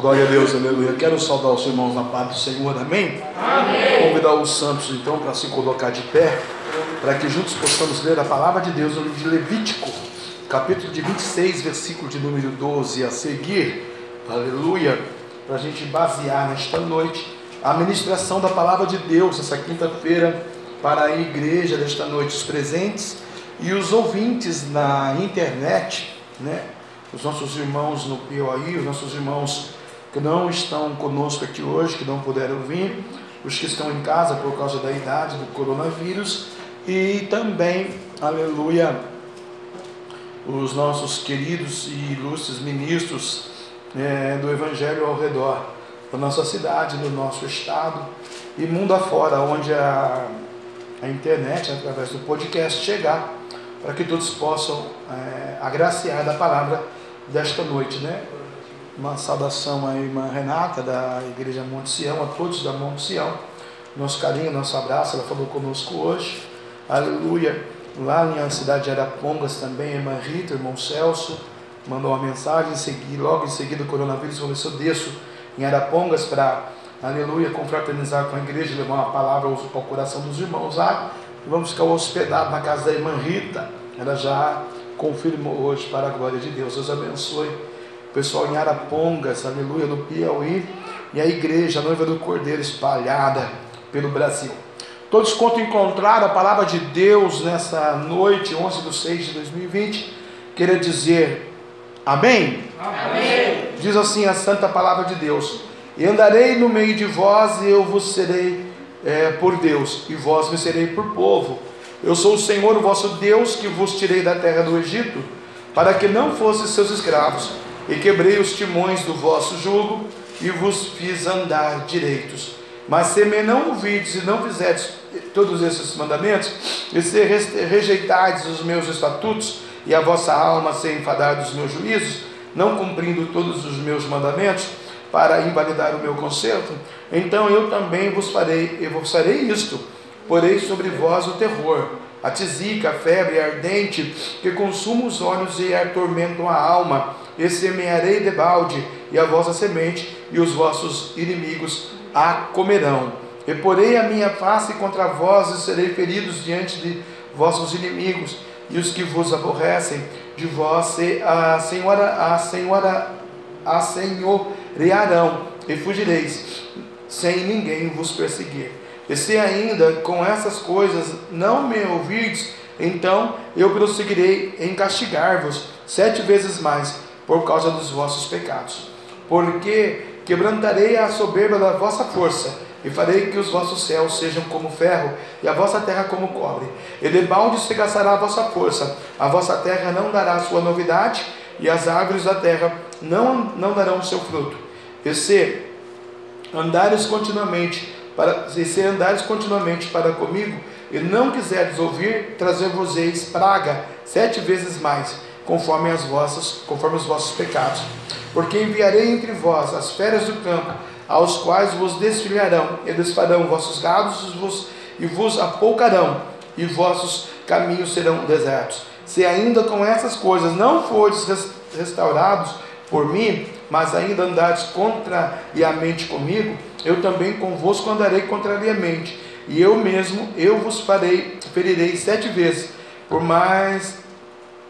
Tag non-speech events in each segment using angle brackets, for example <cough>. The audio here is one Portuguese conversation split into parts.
Glória a Deus, aleluia. Quero saudar os irmãos na paz do Senhor, amém? Amém. Convidar os santos então para se colocar de pé, para que juntos possamos ler a palavra de Deus no livro de Levítico, capítulo de 26, versículo de número 12 a seguir, aleluia, para a gente basear nesta noite a ministração da palavra de Deus, essa quinta-feira, para a igreja desta noite, os presentes e os ouvintes na internet, né? Os nossos irmãos no POI, os nossos irmãos que não estão conosco aqui hoje, que não puderam vir, os que estão em casa por causa da idade do coronavírus e também, aleluia, os nossos queridos e ilustres ministros é, do Evangelho ao redor da nossa cidade, do nosso estado e mundo afora, onde a, a internet, através do podcast, chegar, para que todos possam é, agraciar da palavra desta noite, né? Uma saudação à irmã Renata, da Igreja Monte Sião, a todos da Monte Sião. Nosso carinho, nosso abraço, ela falou conosco hoje. Aleluia. Lá na cidade de Arapongas também, a irmã Rita, irmão Celso, mandou uma mensagem, segui, logo em seguida o coronavírus começou, desço em Arapongas para, aleluia, confraternizar com a igreja, levar uma palavra ao, coração dos irmãos lá. E vamos ficar hospedados na casa da irmã Rita. Ela já confirmou hoje para a glória de Deus. Deus abençoe pessoal em Arapongas, aleluia, no Piauí, e a igreja, a noiva do Cordeiro, espalhada pelo Brasil. Todos quanto encontraram a palavra de Deus nessa noite, 11 de 6 de 2020, queria dizer amém? amém? Diz assim a santa palavra de Deus: E andarei no meio de vós, e eu vos serei é, por Deus, e vós me serei por povo. Eu sou o Senhor, o vosso Deus, que vos tirei da terra do Egito, para que não fosseis seus escravos e quebrei os timões do vosso jugo e vos fiz andar direitos. Mas se me não ouvides e não fizerdes todos esses mandamentos, e se rejeitardes os meus estatutos, e a vossa alma se enfadar dos meus juízos, não cumprindo todos os meus mandamentos, para invalidar o meu conserto, então eu também vos farei, eu vos farei isto, porei sobre vós o terror, a tisica, a febre ardente, que consuma os olhos e atormentam a alma, e semearei de balde, e a vossa semente, e os vossos inimigos a comerão. E porei a minha face contra vós, e serei feridos diante de vossos inimigos, e os que vos aborrecem, de vós a senhora, a senhora, a senhorearão, e fugireis, sem ninguém vos perseguir. E se ainda com essas coisas não me ouvirdes, então eu prosseguirei em castigar-vos sete vezes mais por causa dos vossos pecados. Porque quebrantarei a soberba da vossa força e farei que os vossos céus sejam como ferro e a vossa terra como cobre. E de balde se gastará a vossa força, a vossa terra não dará sua novidade e as árvores da terra não, não darão o seu fruto. E se andares continuamente para, se andares continuamente para comigo, e não quiserdes ouvir, trazer-vos-eis praga sete vezes mais, conforme, as vossas, conforme os vossos pecados. Porque enviarei entre vós as feras do campo, aos quais vos desfilharão, e desfarão vossos gados e vos, e vos apoucarão, e vossos caminhos serão desertos. Se ainda com essas coisas não fordes restaurados por mim, mas ainda andares contrariamente comigo, eu também convosco andarei contrariamente, e eu mesmo, eu vos farei, ferirei sete vezes, por mais,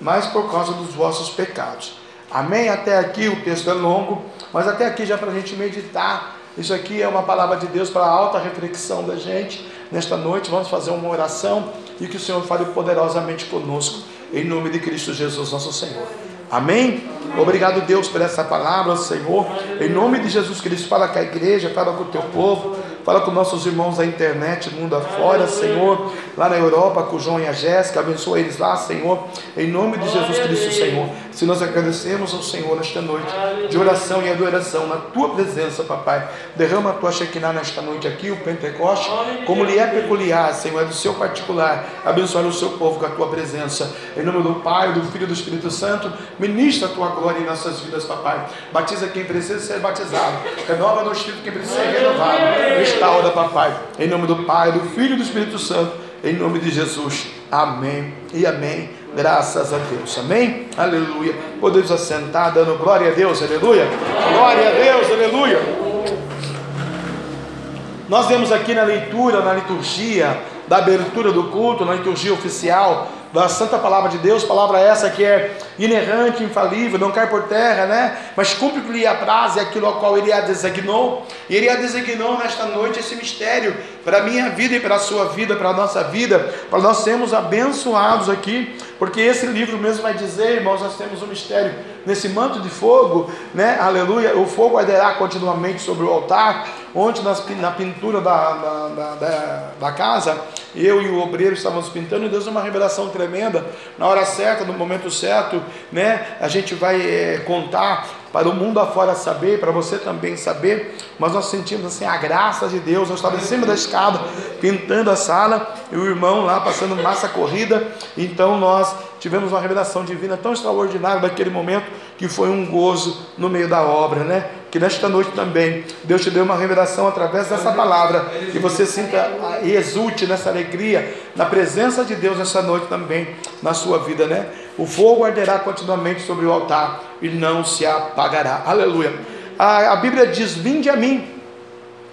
mais por causa dos vossos pecados. Amém? Até aqui o texto é longo, mas até aqui já para a gente meditar. Isso aqui é uma palavra de Deus para a alta reflexão da gente. Nesta noite vamos fazer uma oração e que o Senhor fale poderosamente conosco, em nome de Cristo Jesus, nosso Senhor. Amém? Obrigado, Deus, por essa palavra, Senhor. Em nome de Jesus Cristo, fala com a igreja, fala com o teu povo. Fala com nossos irmãos da internet, mundo afora, Senhor. Lá na Europa, com o João e a Jéssica. Abençoa eles lá, Senhor. Em nome de Jesus Cristo, Senhor. Se nós agradecemos ao Senhor nesta noite, de oração e adoração, na tua presença, papai. Derrama a tua Shekinah nesta noite aqui, o Pentecoste, como lhe é peculiar, Senhor, é do seu particular. Abençoa o seu povo com a tua presença. Em nome do Pai, do Filho e do Espírito Santo, ministra a tua glória em nossas vidas, papai. Batiza quem precisa ser batizado. Renova no Espírito quem precisa ser renovado restaura, papai. Em nome do Pai, do Filho e do Espírito Santo. Em nome de Jesus. Amém e amém. Graças a Deus. Amém? Aleluia. Podemos assentar dando glória a Deus. Aleluia. Glória a Deus. Aleluia. Nós vemos aqui na leitura, na liturgia, da abertura do culto, na liturgia oficial, da santa palavra de Deus, palavra essa que é inerrante, infalível, não cai por terra, né? Mas cumpre o que lhe apraz e aquilo ao qual ele a designou. E ele a designou nesta noite esse mistério para a minha vida e para a sua vida, para a nossa vida, para nós sermos abençoados aqui, porque esse livro mesmo vai dizer, irmãos, nós temos um mistério nesse manto de fogo, né? Aleluia, o fogo arderá continuamente sobre o altar. Ontem nas, na pintura da, da, da, da, casa, eu e o obreiro estávamos pintando e Deus deu uma revelação tremenda. Na hora certa, no momento certo, né? A gente vai é, contar para o mundo afora saber, para você também saber, mas nós sentimos assim a graça de Deus. Eu estava em cima da escada pintando a sala e o irmão lá passando massa corrida, então nós tivemos uma revelação divina tão extraordinária daquele momento que foi um gozo no meio da obra, né? Que nesta noite também Deus te deu uma revelação através dessa palavra e você sinta e exulte nessa alegria, na presença de Deus nessa noite também na sua vida, né? O fogo arderá continuamente sobre o altar e não se apagará. Aleluia. A, a Bíblia diz: Vinde a mim,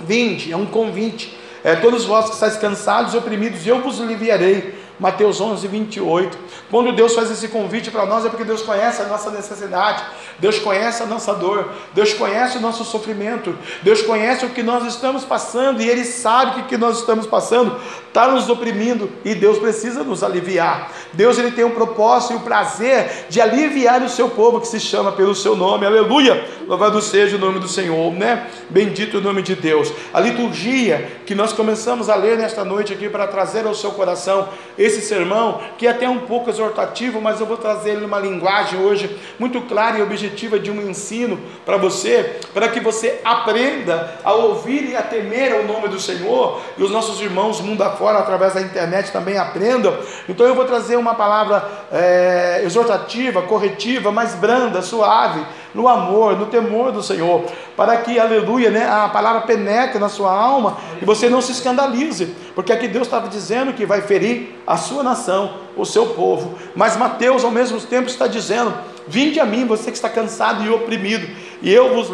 vinde, é um convite. É, todos vós que estáis cansados e oprimidos, eu vos aliviarei. Mateus 11, 28. Quando Deus faz esse convite para nós, é porque Deus conhece a nossa necessidade, Deus conhece a nossa dor, Deus conhece o nosso sofrimento, Deus conhece o que nós estamos passando e Ele sabe que o que nós estamos passando está nos oprimindo e Deus precisa nos aliviar. Deus ele tem um propósito e o prazer de aliviar o seu povo que se chama pelo seu nome, aleluia. Louvado seja o nome do Senhor, né? Bendito o nome de Deus. A liturgia que nós começamos a ler nesta noite aqui para trazer ao seu coração esse sermão, que é até um pouco exortativo, mas eu vou trazer ele numa linguagem hoje muito clara e objetiva de um ensino para você, para que você aprenda a ouvir e a temer ao nome do Senhor, e os nossos irmãos mundo afora, através da internet, também aprendam. Então eu vou trazer uma palavra é, exortativa, corretiva, mais branda, suave, no amor, no temor do Senhor, para que, aleluia, né, a palavra penetre na sua alma e você não se escandalize, porque aqui Deus estava dizendo que vai ferir a sua nação, o seu povo, mas Mateus ao mesmo tempo está dizendo: Vinde a mim, você que está cansado e oprimido, e eu vos,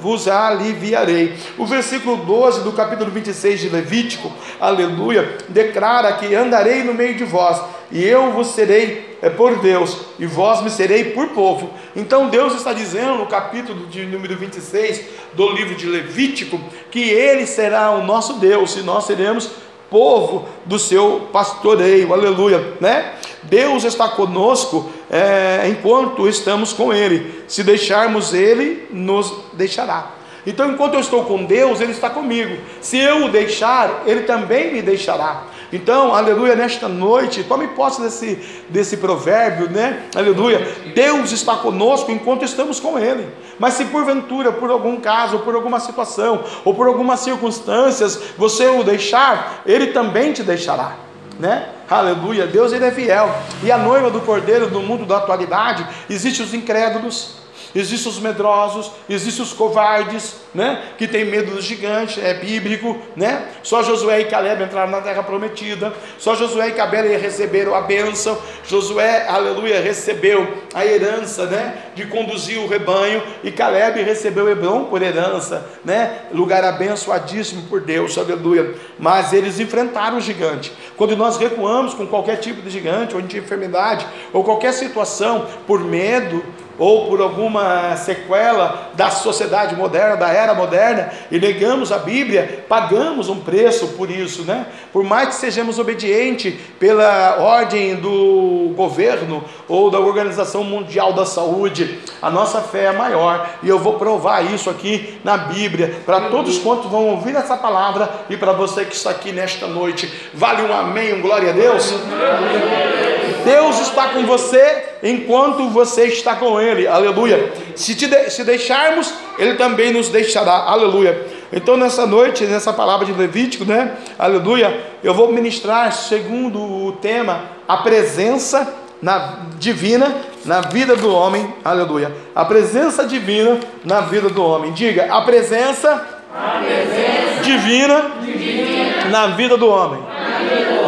vos aliviarei. O versículo 12 do capítulo 26 de Levítico, aleluia, declara que andarei no meio de vós, e eu vos serei é, por Deus, e vós me serei por povo. Então Deus está dizendo no capítulo de número 26 do livro de Levítico que Ele será o nosso Deus, e nós seremos povo do seu pastoreio, aleluia, né? Deus está conosco é, enquanto estamos com Ele, se deixarmos Ele, nos deixará. Então, enquanto eu estou com Deus, Ele está comigo. Se eu o deixar, Ele também me deixará. Então, aleluia, nesta noite, tome posse desse, desse provérbio, né? Aleluia. Deus está conosco enquanto estamos com Ele. Mas se porventura, por algum caso, por alguma situação, ou por algumas circunstâncias, você o deixar, Ele também te deixará. Né? Aleluia, Deus ele é fiel. E a noiva do cordeiro no mundo da atualidade, existem os incrédulos, existem os medrosos, existem os covardes, né? Que tem medo do gigante, é bíblico, né? Só Josué e Caleb entraram na terra prometida, só Josué e Caleb receberam a bênção, Josué, aleluia, recebeu a herança, né? De conduzir o rebanho, e Caleb recebeu Hebron por herança, né? Lugar abençoadíssimo por Deus, aleluia. Mas eles enfrentaram o gigante. Quando nós recuamos com qualquer tipo de gigante, ou de enfermidade, ou qualquer situação, por medo, ou por alguma sequela da sociedade moderna, da era moderna, e negamos a Bíblia, pagamos um preço por isso, né? Por mais que sejamos obedientes pela ordem do governo ou da Organização Mundial da Saúde, a nossa fé é maior, e eu vou provar isso aqui na Bíblia, para todos quantos vão ouvir essa palavra e para você que está aqui nesta noite. Vale um amém, um glória a Deus? Deus está com você enquanto você está com Ele, aleluia. Se, de, se deixarmos, Ele também nos deixará, aleluia. Então, nessa noite, nessa palavra de Levítico, né, aleluia, eu vou ministrar, segundo o tema, a presença na, divina na vida do homem, aleluia. A presença divina na vida do homem. Diga, a presença, a presença divina, divina, na vida do homem,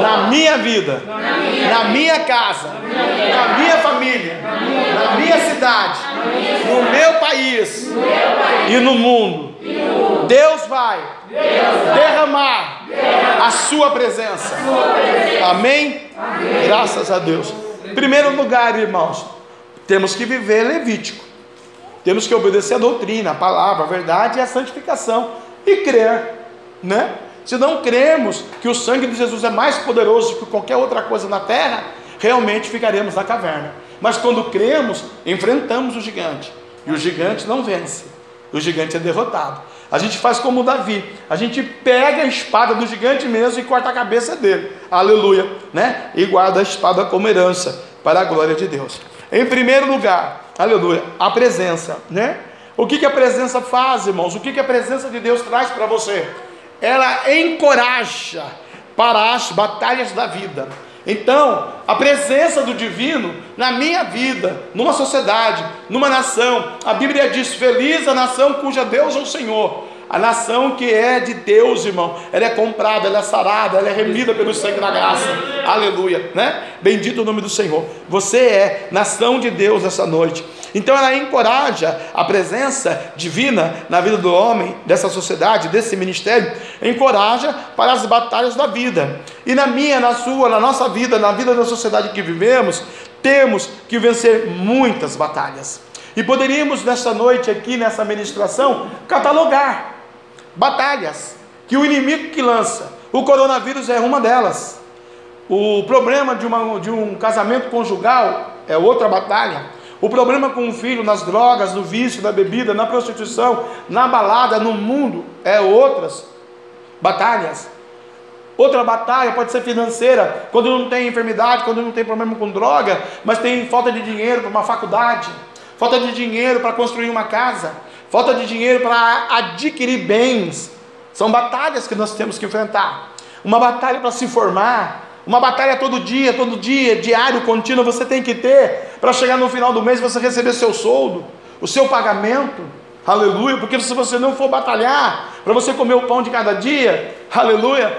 na minha vida, na minha, casa, na minha família, na minha cidade, no meu país e no mundo Deus vai, derramar, A, sua presença. Amém? Graças a Deus. Primeiro lugar, irmãos, temos que viver levítico. Temos que obedecer a doutrina, a palavra, a verdade e a santificação. E crer, né? Se não cremos que o sangue de Jesus é mais poderoso que qualquer outra coisa na terra, realmente ficaremos na caverna. Mas quando cremos, enfrentamos o gigante. E o gigante não vence. O gigante é derrotado. A gente faz como Davi. A gente pega a espada do gigante mesmo e corta a cabeça dele. Aleluia, né? E guarda a espada como herança para a glória de Deus. Em primeiro lugar, aleluia, a presença, né? O que, que a presença faz, irmãos? O que, que a presença de Deus traz para você? Ela encoraja para as batalhas da vida. Então, a presença do divino na minha vida, numa sociedade, numa nação, a Bíblia diz: Feliz a nação cuja Deus é o Senhor. A nação que é de Deus, irmão, ela é comprada, ela é sarada, ela é remida pelo sangue da graça. Aleluia, né? Bendito o nome do Senhor. Você é nação de Deus essa noite. Então ela encoraja a presença divina na vida do homem, dessa sociedade, desse ministério, encoraja para as batalhas da vida. E na minha, na sua, na nossa vida, na vida da sociedade que vivemos, temos que vencer muitas batalhas. E poderíamos nessa noite aqui, nessa ministração, catalogar batalhas que o inimigo que lança. O coronavírus é uma delas. O problema de, uma, de um casamento conjugal é outra batalha. O problema com o filho nas drogas, no vício, na bebida, na prostituição, na balada, no mundo, é outras batalhas. Outra batalha pode ser financeira, quando não tem enfermidade, quando não tem problema com droga, mas tem falta de dinheiro para uma faculdade, falta de dinheiro para construir uma casa, falta de dinheiro para adquirir bens. São batalhas que nós temos que enfrentar. Uma batalha para se formar, uma batalha todo dia, todo dia, diário, contínuo, você tem que ter para chegar no final do mês você receber seu soldo, o seu pagamento. Aleluia, porque se você não for batalhar para você comer o pão de cada dia, aleluia,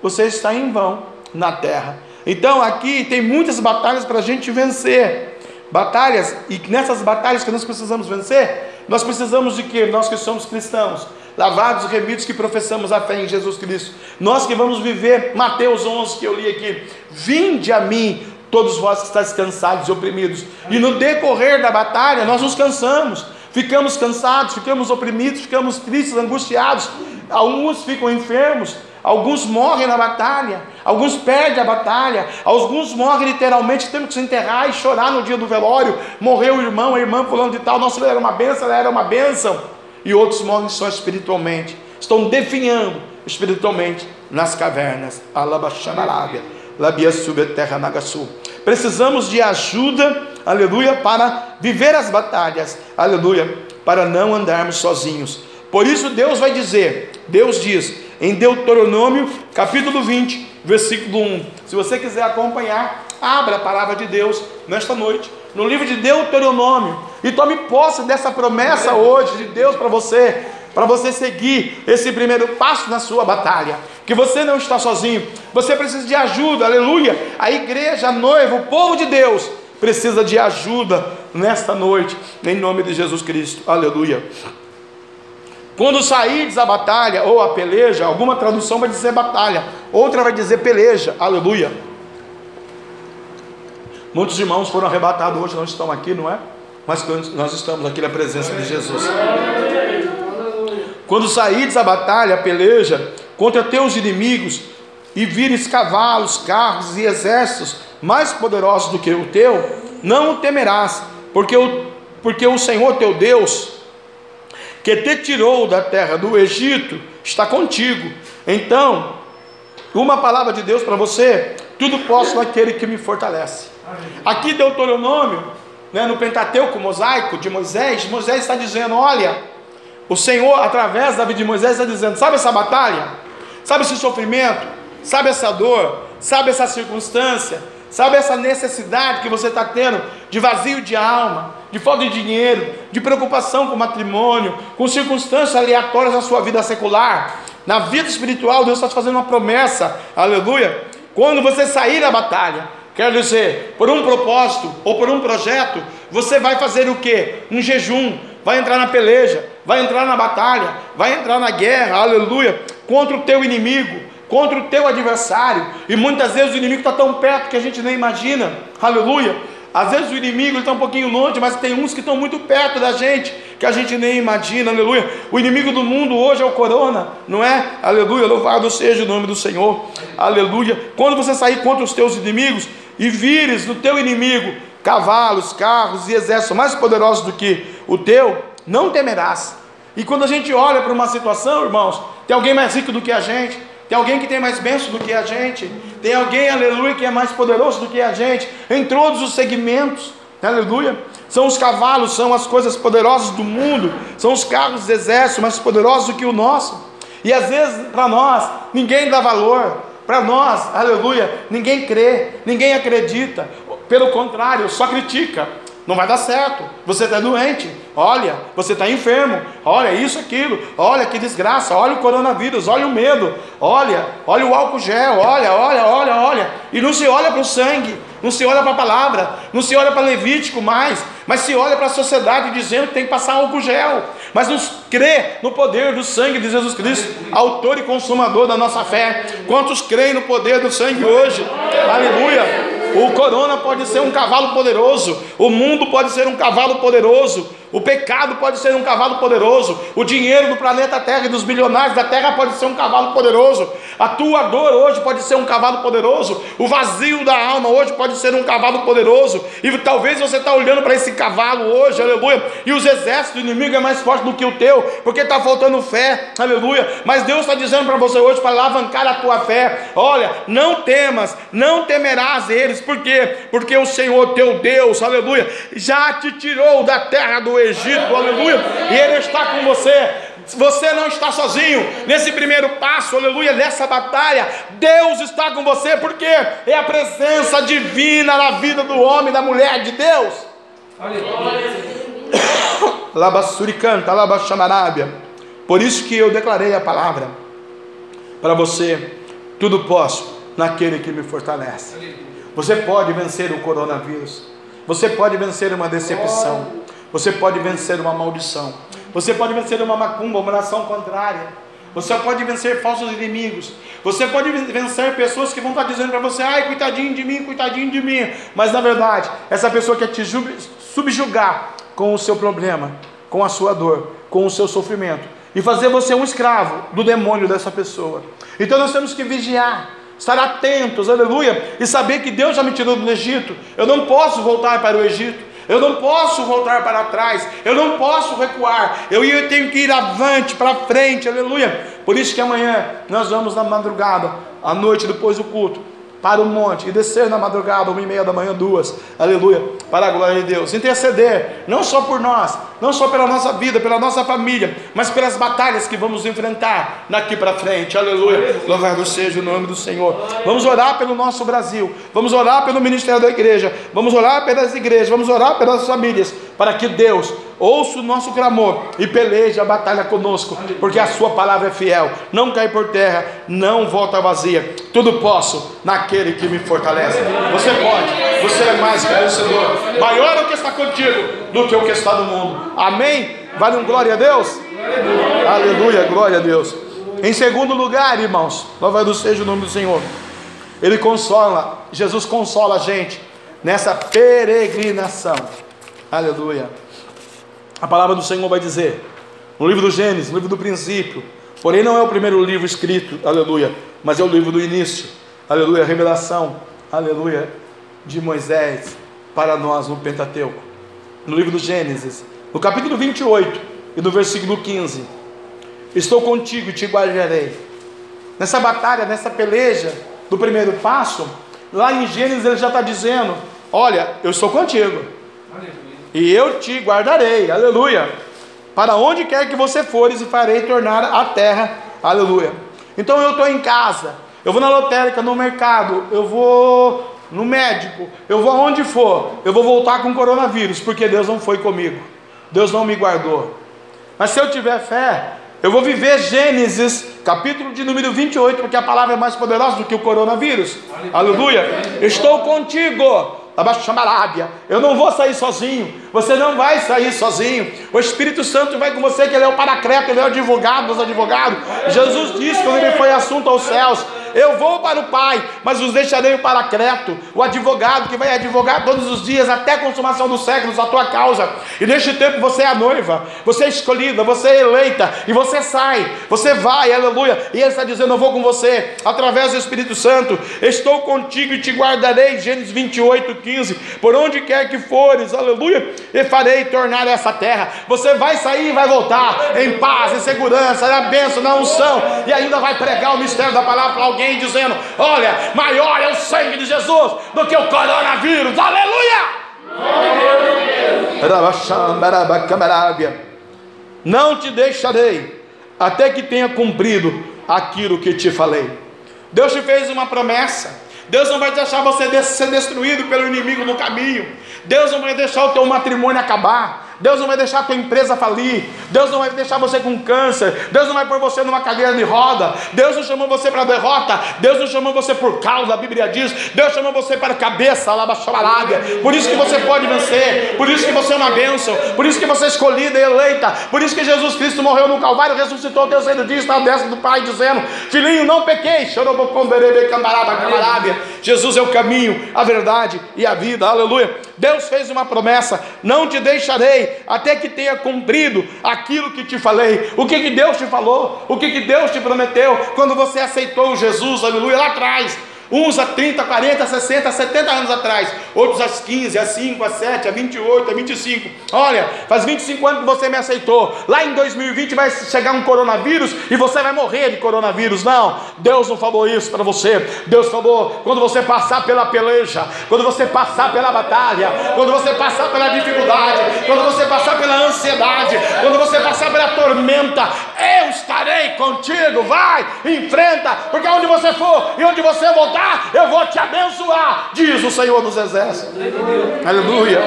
você está em vão na terra. Então aqui tem muitas batalhas para a gente vencer. Batalhas, e nessas batalhas que nós precisamos vencer, nós precisamos de que? Nós que somos cristãos, lavados e remidos que professamos a fé em Jesus Cristo. Nós que vamos viver Mateus 11 que eu li aqui. Vinde a mim, todos vós que estáis cansados e oprimidos. E no decorrer da batalha nós nos cansamos. Ficamos cansados, ficamos oprimidos, ficamos tristes, angustiados. Alguns ficam enfermos, alguns morrem na batalha, alguns perdem a batalha, alguns morrem literalmente, temos que se enterrar e chorar no dia do velório. Morreu o irmão, a irmã fulano de tal, nossa, ele era uma benção, ela era uma benção e outros morrem só espiritualmente, estão definhando espiritualmente nas cavernas. Precisamos de ajuda, aleluia, para viver as batalhas, aleluia, para não andarmos sozinhos. Por isso Deus vai dizer, Deus diz em Deuteronômio, capítulo 20, versículo 1. Se você quiser acompanhar, abra a palavra de Deus nesta noite no livro de Deuteronômio, e tome posse dessa promessa hoje de Deus para você, para você seguir esse primeiro passo na sua batalha. Que você não está sozinho, você precisa de ajuda, aleluia. A igreja, a noiva, o povo de Deus precisa de ajuda nesta noite, em nome de Jesus Cristo, aleluia. Quando saídes a batalha ou a peleja, alguma tradução vai dizer batalha, outra vai dizer peleja, aleluia. Muitos irmãos foram arrebatados hoje, não estão aqui, não é? Mas nós estamos aqui na presença de Jesus. Quando saídes a batalha, a peleja contra teus inimigos e vires cavalos, carros e exércitos mais poderosos do que o teu, não o temerás, porque o, porque o Senhor teu Deus, que te tirou da terra do Egito, está contigo. Então, uma palavra de Deus para você: tudo posso naquele que me fortalece. Aqui Deuteronômio, né, no Pentateuco mosaico de Moisés, Moisés está dizendo: olha, o Senhor, através da vida de Moisés, está dizendo: sabe essa batalha? Sabe esse sofrimento? Sabe essa dor? Sabe essa circunstância? Sabe essa necessidade que você está tendo de vazio de alma, de falta de dinheiro, de preocupação com o matrimônio, com circunstâncias aleatórias na sua vida secular? Na vida espiritual, Deus está te fazendo uma promessa, aleluia. Quando você sair da batalha, Quer dizer, por um propósito ou por um projeto, você vai fazer o que? Um jejum, vai entrar na peleja, vai entrar na batalha, vai entrar na guerra, aleluia, contra o teu inimigo, contra o teu adversário. E muitas vezes o inimigo está tão perto que a gente nem imagina, aleluia. Às vezes o inimigo está um pouquinho longe, mas tem uns que estão muito perto da gente, que a gente nem imagina, aleluia. O inimigo do mundo hoje é o corona, não é? Aleluia, louvado seja o nome do Senhor, aleluia. Quando você sair contra os teus inimigos e vires no teu inimigo cavalos, carros e exércitos mais poderosos do que o teu, não temerás. E quando a gente olha para uma situação, irmãos, tem alguém mais rico do que a gente, tem alguém que tem mais bênção do que a gente, tem alguém, aleluia, que é mais poderoso do que a gente, em todos os segmentos, aleluia. São os cavalos, são as coisas poderosas do mundo, são os carros de exército mais poderosos do que o nosso. E às vezes, para nós, ninguém dá valor, para nós, aleluia, ninguém crê, ninguém acredita, pelo contrário, só critica. Não vai dar certo. Você está doente. Olha, você está enfermo. Olha isso, aquilo. Olha que desgraça. Olha o coronavírus. Olha o medo. Olha, olha o álcool gel. Olha, olha, olha, olha. E não se olha para o sangue. Não se olha para a palavra. Não se olha para Levítico mais. Mas se olha para a sociedade dizendo que tem que passar álcool gel. Mas não crê no poder do sangue de Jesus Cristo, autor e consumador da nossa fé. Quantos creem no poder do sangue hoje? Aleluia. O corona pode ser um cavalo poderoso, o mundo pode ser um cavalo poderoso, o pecado pode ser um cavalo poderoso, o dinheiro do planeta Terra e dos bilionários da Terra pode ser um cavalo poderoso, a tua dor hoje pode ser um cavalo poderoso, o vazio da alma hoje pode ser um cavalo poderoso, e talvez você está olhando para esse cavalo hoje, aleluia, e os exércitos do inimigo é mais forte do que o teu, porque está faltando fé, aleluia. Mas Deus está dizendo para você hoje para alavancar a tua fé: olha, não temas, não temerás eles, por quê? Porque o Senhor teu Deus, aleluia, já te tirou da terra do Egito, aleluia, e Ele está com você. Você não está sozinho nesse primeiro passo, aleluia, nessa batalha. Deus está com você, porque é a presença divina na vida do homem, da mulher de Deus. <coughs> Labassuricanta, labaxamarábia. Por isso que eu declarei a palavra para você: tudo posso naquele que me fortalece. Você pode vencer o coronavírus. Você pode vencer uma decepção. Você pode vencer uma maldição. Você pode vencer uma macumba, uma oração contrária. Você pode vencer falsos inimigos. Você pode vencer pessoas que vão estar dizendo para você: ai, coitadinho de mim, coitadinho de mim. Mas na verdade, essa pessoa quer te subjugar com o seu problema, com a sua dor, com o seu sofrimento e fazer você um escravo do demônio dessa pessoa. Então nós temos que vigiar estar atentos, aleluia, e saber que Deus já me tirou do Egito. Eu não posso voltar para o Egito. Eu não posso voltar para trás, eu não posso recuar, eu tenho que ir avante, para frente, aleluia. Por isso que amanhã nós vamos na madrugada, à noite depois do culto, para o monte e descer na madrugada, uma e meia da manhã, duas, aleluia, para a glória de Deus. Interceder, não só por nós, não só pela nossa vida, pela nossa família, mas pelas batalhas que vamos enfrentar daqui para frente, aleluia. Louvado seja o nome do Senhor. Vamos orar pelo nosso Brasil, vamos orar pelo ministério da igreja, vamos orar pelas igrejas, vamos orar pelas famílias, para que Deus ouça o nosso clamor e peleje a batalha conosco, porque a Sua palavra é fiel, não cai por terra, não volta vazia. Tudo posso naquele que me fortalece. Você pode, você é mais que vencedor, maior é o que está contigo do que o que está no mundo. Amém? Vale um glória a Deus? Aleluia, glória a Deus. Em segundo lugar, irmãos, louvado seja o nome do Senhor. Ele consola, Jesus consola a gente nessa peregrinação. Aleluia. A palavra do Senhor vai dizer, no livro do Gênesis, no livro do princípio, porém não é o primeiro livro escrito, aleluia, mas é o livro do início, aleluia, revelação, aleluia, de Moisés para nós no Pentateuco, no livro do Gênesis, no capítulo 28 e no versículo 15: Estou contigo e te guardarei. Nessa batalha, nessa peleja do primeiro passo, lá em Gênesis ele já está dizendo: Olha, eu estou contigo. Aleluia e eu te guardarei, aleluia. Para onde quer que você fores, e farei tornar a terra, aleluia. Então eu estou em casa, eu vou na lotérica, no mercado, eu vou no médico, eu vou aonde for, eu vou voltar com coronavírus, porque Deus não foi comigo, Deus não me guardou. Mas se eu tiver fé, eu vou viver Gênesis, capítulo de número 28, porque a palavra é mais poderosa do que o coronavírus. Aleluia. Aleluia. Estou contigo Eu não vou sair sozinho. Você não vai sair sozinho. O Espírito Santo vai com você, que ele é o paracreto, ele é o advogado dos advogados. Jesus disse quando ele foi assunto aos céus: eu vou para o Pai, mas os deixarei o Paracreto, o advogado que vai advogar todos os dias até a consumação dos séculos a tua causa. E neste tempo você é a noiva, você é escolhida, você é eleita e você sai, você vai, aleluia. E ele está dizendo: Eu vou com você através do Espírito Santo, estou contigo e te guardarei. Gênesis 28, 15. Por onde quer que fores, aleluia, e farei tornar essa terra. Você vai sair e vai voltar em paz, em segurança, na bênção, na unção, e ainda vai pregar o mistério da palavra para alguém alguém dizendo: Olha, maior é o sangue de Jesus do que o coronavírus. Aleluia! Não te deixarei até que tenha cumprido aquilo que te falei. Deus te fez uma promessa. Deus não vai deixar você ser destruído pelo inimigo no caminho. Deus não vai deixar o teu matrimônio acabar. Deus não vai deixar a tua empresa falir. Deus não vai deixar você com câncer. Deus não vai pôr você numa cadeira de roda. Deus não chamou você para derrota. Deus não chamou você por causa, a Bíblia diz. Deus chamou você para cabeça, labaxabarábia. Por isso que você pode vencer. Por isso que você é uma bênção. Por isso que você é escolhida e eleita. Por isso que Jesus Cristo morreu no Calvário, ressuscitou o terceiro dia, está à destra do Pai, dizendo: Filhinho, não pequei. Jesus é o caminho, a verdade e a vida. Aleluia. Deus fez uma promessa: não te deixarei até que tenha cumprido aquilo que te falei. O que, que Deus te falou? O que, que Deus te prometeu quando você aceitou Jesus, aleluia, lá atrás? Uns há 30, 40, 60, 70 anos atrás, outros há 15, há 5, há 7, há 28, há 25. Olha, faz 25 anos que você me aceitou. Lá em 2020 vai chegar um coronavírus e você vai morrer de coronavírus. Não, Deus não falou isso para você. Deus falou: quando você passar pela peleja, quando você passar pela batalha, quando você passar pela dificuldade, quando você passar pela ansiedade, quando você passar pela tormenta, eu estarei contigo. Vai, enfrenta, porque onde você for e onde você voltar, eu vou te abençoar, diz o Senhor dos Exércitos. Aleluia.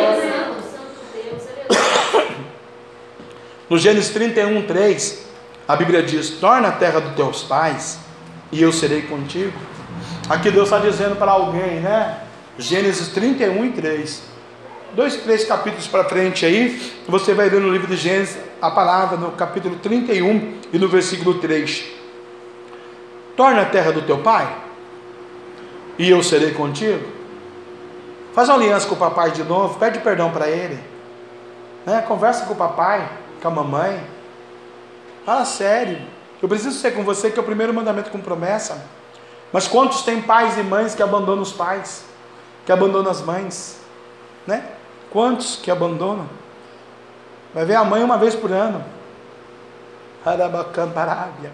No Gênesis 31, 3, a Bíblia diz: Torna a terra dos teus pais, e eu serei contigo. Aqui Deus está dizendo para alguém, né? Gênesis 31 e 3. Dois, três capítulos para frente aí, você vai ver no livro de Gênesis a palavra no capítulo 31 e no versículo 3. Torna a terra do teu pai, e eu serei contigo. Faz uma aliança com o papai de novo, pede perdão para ele. Né? Conversa com o papai, com a mamãe. Fala sério. Eu preciso ser com você, que é o primeiro mandamento com promessa. Mas quantos tem pais e mães que abandonam os pais? Que abandonam as mães? Né? Quantos que abandonam? Vai ver a mãe uma vez por ano. Arabacamparábia.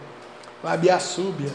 Labiaçúbia.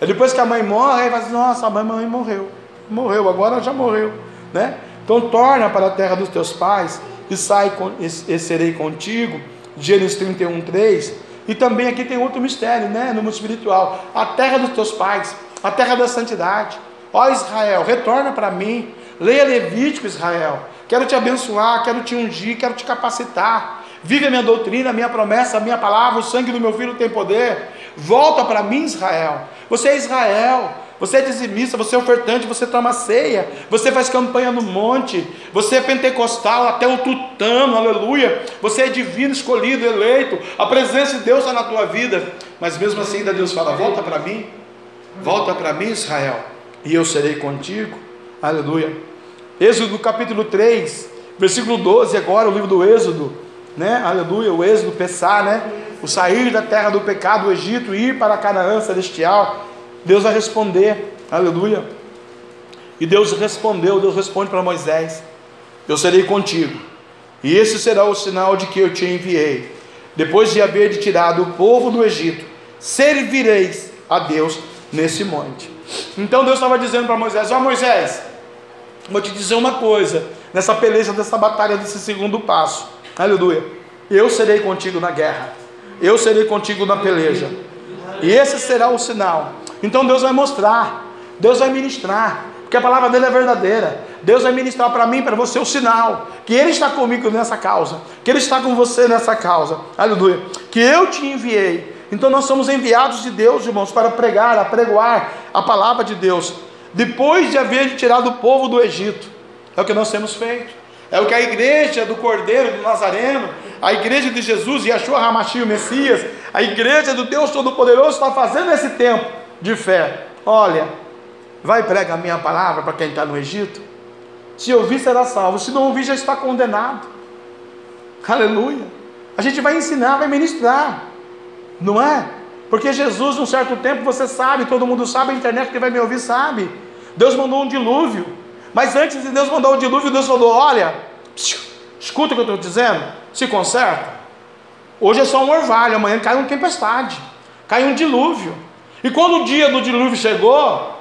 Aí depois que a mãe morre, aí fala assim, nossa, a mãe morreu. Morreu, agora já morreu. Né? Então torna para a terra dos teus pais e sai e serei contigo. Gênesis 31, 3. E também aqui tem outro mistério, né? No mundo espiritual. A terra dos teus pais, a terra da santidade. Ó Israel, retorna para mim. Leia Levítico, Israel. Quero te abençoar, quero te ungir, quero te capacitar. Vive a minha doutrina, a minha promessa, a minha palavra, o sangue do meu filho tem poder. Volta para mim, Israel. Você é Israel. Você é dizimista, você é ofertante, você toma ceia, você faz campanha no monte, você é pentecostal até o tutano, aleluia. Você é divino, escolhido, eleito, a presença de Deus está na tua vida, mas mesmo assim ainda Deus fala: volta para mim, volta para mim, Israel, e eu serei contigo, aleluia. Êxodo capítulo 3, versículo 12, agora o livro do Êxodo, né? Aleluia, o Êxodo, Pessar, né? o sair da terra do pecado, o Egito, ir para a Canaã celestial, Deus vai responder, aleluia. E Deus respondeu, Deus responde para Moisés: Eu serei contigo, e esse será o sinal de que eu te enviei. Depois de haver tirado o povo do Egito, servireis a Deus nesse monte. Então Deus estava dizendo para Moisés: Ó oh, Moisés, vou te dizer uma coisa, nessa peleja, dessa batalha, desse segundo passo, aleluia. Eu serei contigo na guerra eu serei contigo na peleja. E esse será o sinal. Então Deus vai mostrar, Deus vai ministrar, porque a palavra dele é verdadeira. Deus vai ministrar para mim, para você o sinal que ele está comigo nessa causa, que ele está com você nessa causa. Aleluia. Que eu te enviei. Então nós somos enviados de Deus, irmãos, para pregar, apregoar a palavra de Deus. Depois de haver tirado o povo do Egito. É o que nós temos feito. É o que a igreja do Cordeiro do Nazareno, a igreja de Jesus, Yeshua Hamashia, o Messias, a igreja do Deus Todo-Poderoso está fazendo nesse tempo de fé. Olha, vai pregar a minha palavra para quem está no Egito. Se ouvir, será salvo. Se não ouvir, já está condenado. Aleluia. A gente vai ensinar, vai ministrar. Não é? Porque Jesus, num certo tempo, você sabe, todo mundo sabe, a internet que vai me ouvir sabe. Deus mandou um dilúvio. Mas antes de Deus mandar o dilúvio, Deus falou: Olha, escuta o que eu estou dizendo, se conserta. Hoje é só um orvalho, amanhã cai uma tempestade, cai um dilúvio. E quando o dia do dilúvio chegou,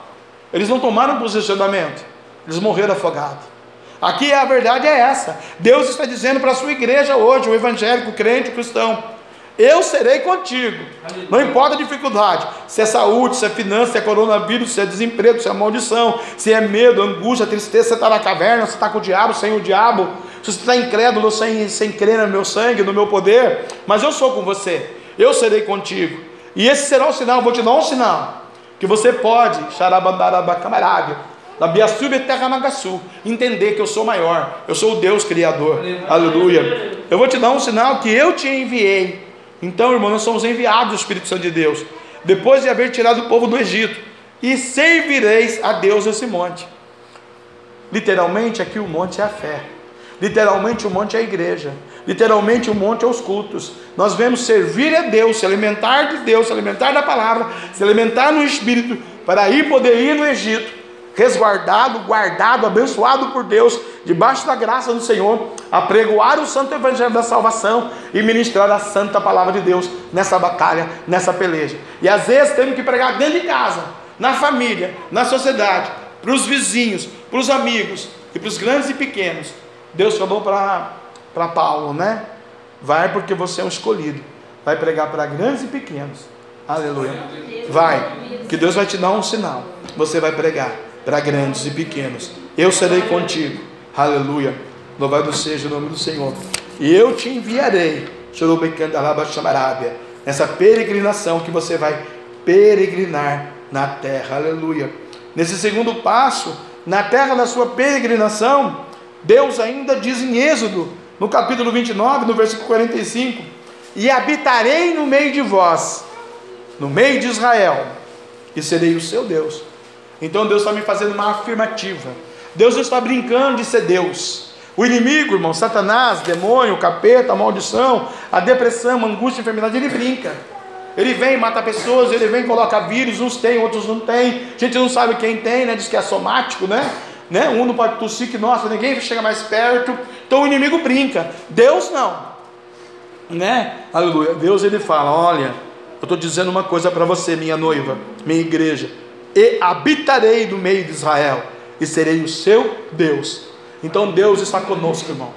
eles não tomaram posicionamento, eles morreram afogados. Aqui a verdade é essa. Deus está dizendo para a sua igreja hoje, o evangélico, o crente, o cristão: eu serei contigo. Não importa a dificuldade, se é saúde, se é finança, se é coronavírus, se é desemprego, se é maldição, se é medo, angústia, tristeza, você está na caverna, você está com o diabo, sem o diabo, se você está incrédulo, sem, sem crer no meu sangue, no meu poder, mas eu sou com você, eu serei contigo. E esse será o sinal, vou te dar um sinal, que você pode, xarabandarabacamarabia, da Biaçuba Terra Nagaçu, entender que eu sou maior, eu sou o Deus Criador, aleluia. Eu vou te dar um sinal que eu te enviei então, irmão, nós somos enviados do Espírito Santo de Deus, depois de haver tirado o povo do Egito, e servireis a Deus esse monte. Literalmente, aqui o monte é a fé. Literalmente, o monte é a igreja. Literalmente, o monte é os cultos. Nós vemos servir a Deus, se alimentar de Deus, se alimentar da palavra, se alimentar no Espírito, para aí poder ir no Egito resguardado, guardado, abençoado por Deus, debaixo da graça do Senhor, a pregoar o santo evangelho da salvação e ministrar a santa palavra de Deus nessa batalha, nessa peleja. E às vezes temos que pregar dentro de casa, na família, na sociedade, para os vizinhos, para os amigos e para os grandes e pequenos. Deus falou para Paulo, né? Vai porque você é um escolhido. Vai pregar para grandes e pequenos. Aleluia. Vai, que Deus vai te dar um sinal. Você vai pregar para grandes e pequenos. Eu serei contigo. Aleluia. Louvado seja o nome do Senhor. E eu te enviarei, nessa peregrinação que você vai peregrinar na terra. Aleluia. Nesse segundo passo, na terra da sua peregrinação, Deus ainda diz em Êxodo, no capítulo 29, no versículo 45: E habitarei no meio de vós, no meio de Israel, e serei o seu Deus então Deus está me fazendo uma afirmativa. Deus não está brincando de ser Deus. O inimigo, irmão, Satanás, demônio, capeta, maldição, a depressão, a angústia, a enfermidade, ele brinca. Ele vem, mata pessoas, ele vem, coloca vírus, uns tem, outros não tem. A gente não sabe quem tem, né? Diz que é somático, né? né? Um não pode tossir, que nossa, ninguém chega mais perto. Então o inimigo brinca. Deus não. Né? Aleluia. Deus ele fala: olha, eu estou dizendo uma coisa para você, minha noiva, minha igreja e habitarei no meio de Israel, e serei o seu Deus. Então Deus está conosco, irmão,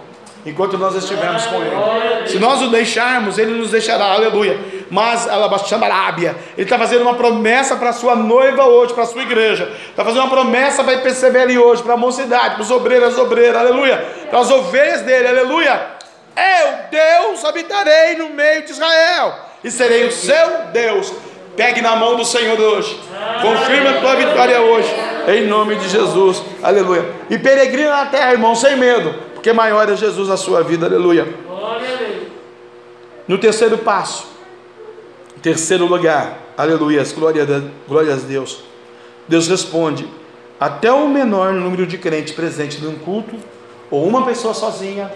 enquanto nós estivermos com Ele. Se nós o deixarmos, Ele nos deixará, aleluia. Mas Alabaxamarábia, Ele está fazendo uma promessa para a sua noiva hoje, para a sua igreja. Está fazendo uma promessa para perceber hoje, para a mocidade, para os obreiros, as obreiras, aleluia. Para as ovelhas dele, aleluia. Eu, Deus, habitarei no meio de Israel e serei o seu Deus. Pegue na mão do Senhor hoje. Confirma a tua vitória hoje. Em nome de Jesus. Aleluia. E peregrina na terra, irmão, sem medo. Porque maior é Jesus na sua vida. Aleluia. No terceiro passo. Terceiro lugar. Aleluia. Glória, a Deus. Deus responde. Até o menor número de crentes presentes num culto, ou uma pessoa sozinha,